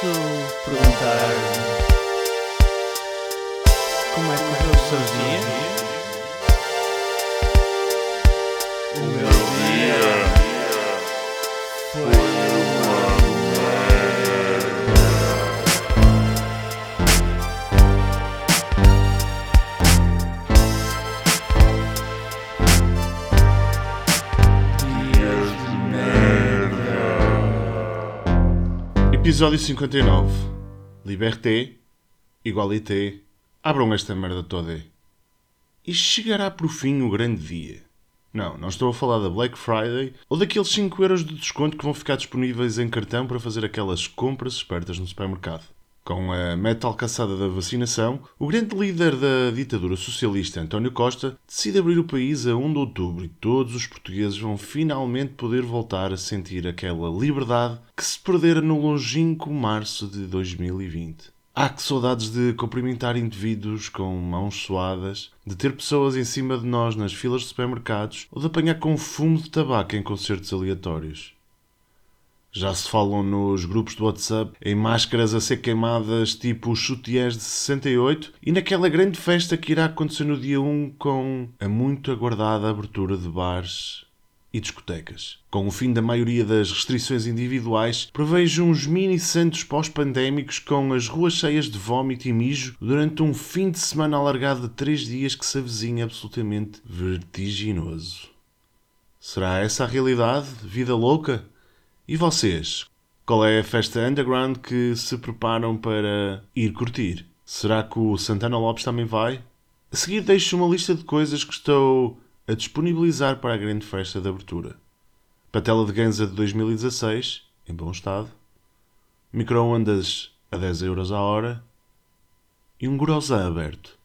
posso perguntar como é que correu o seu dia? O meu Episódio 59. Liberté, igualité, abram esta merda toda. E chegará por fim o grande dia. Não, não estou a falar da Black Friday ou daqueles 5 euros de desconto que vão ficar disponíveis em cartão para fazer aquelas compras espertas no supermercado. Com a meta alcançada da vacinação, o grande líder da ditadura socialista, António Costa, decide abrir o país a 1 de outubro e todos os portugueses vão finalmente poder voltar a sentir aquela liberdade que se perdera no longínquo março de 2020. Ah, que saudades de cumprimentar indivíduos com mãos suadas, de ter pessoas em cima de nós nas filas de supermercados ou de apanhar com fumo de tabaco em concertos aleatórios. Já se falam nos grupos do WhatsApp em máscaras a ser queimadas tipo os chutiés de 68 e naquela grande festa que irá acontecer no dia 1 com a muito aguardada abertura de bares e discotecas. Com o fim da maioria das restrições individuais, prevejo uns mini santos pós-pandémicos com as ruas cheias de vómito e mijo durante um fim de semana alargado de três dias que se avizinha absolutamente vertiginoso. Será essa a realidade? Vida louca? E vocês? Qual é a festa underground que se preparam para ir curtir? Será que o Santana Lopes também vai? A seguir deixo uma lista de coisas que estou a disponibilizar para a grande festa de abertura. Patela de ganza de 2016, em bom estado. Microondas a 10 euros a hora. E um grosan aberto.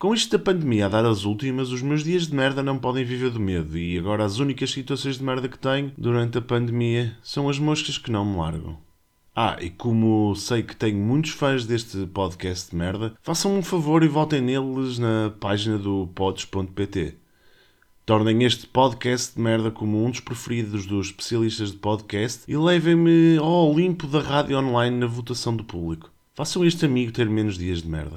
Com isto da pandemia a dar as últimas, os meus dias de merda não podem viver do medo e agora as únicas situações de merda que tenho durante a pandemia são as moscas que não me largam. Ah, e como sei que tenho muitos fãs deste podcast de merda, façam-me um favor e votem neles na página do pods.pt. Tornem este podcast de merda como um dos preferidos dos especialistas de podcast e levem-me ao Olimpo da rádio online na votação do público. Façam este amigo ter menos dias de merda.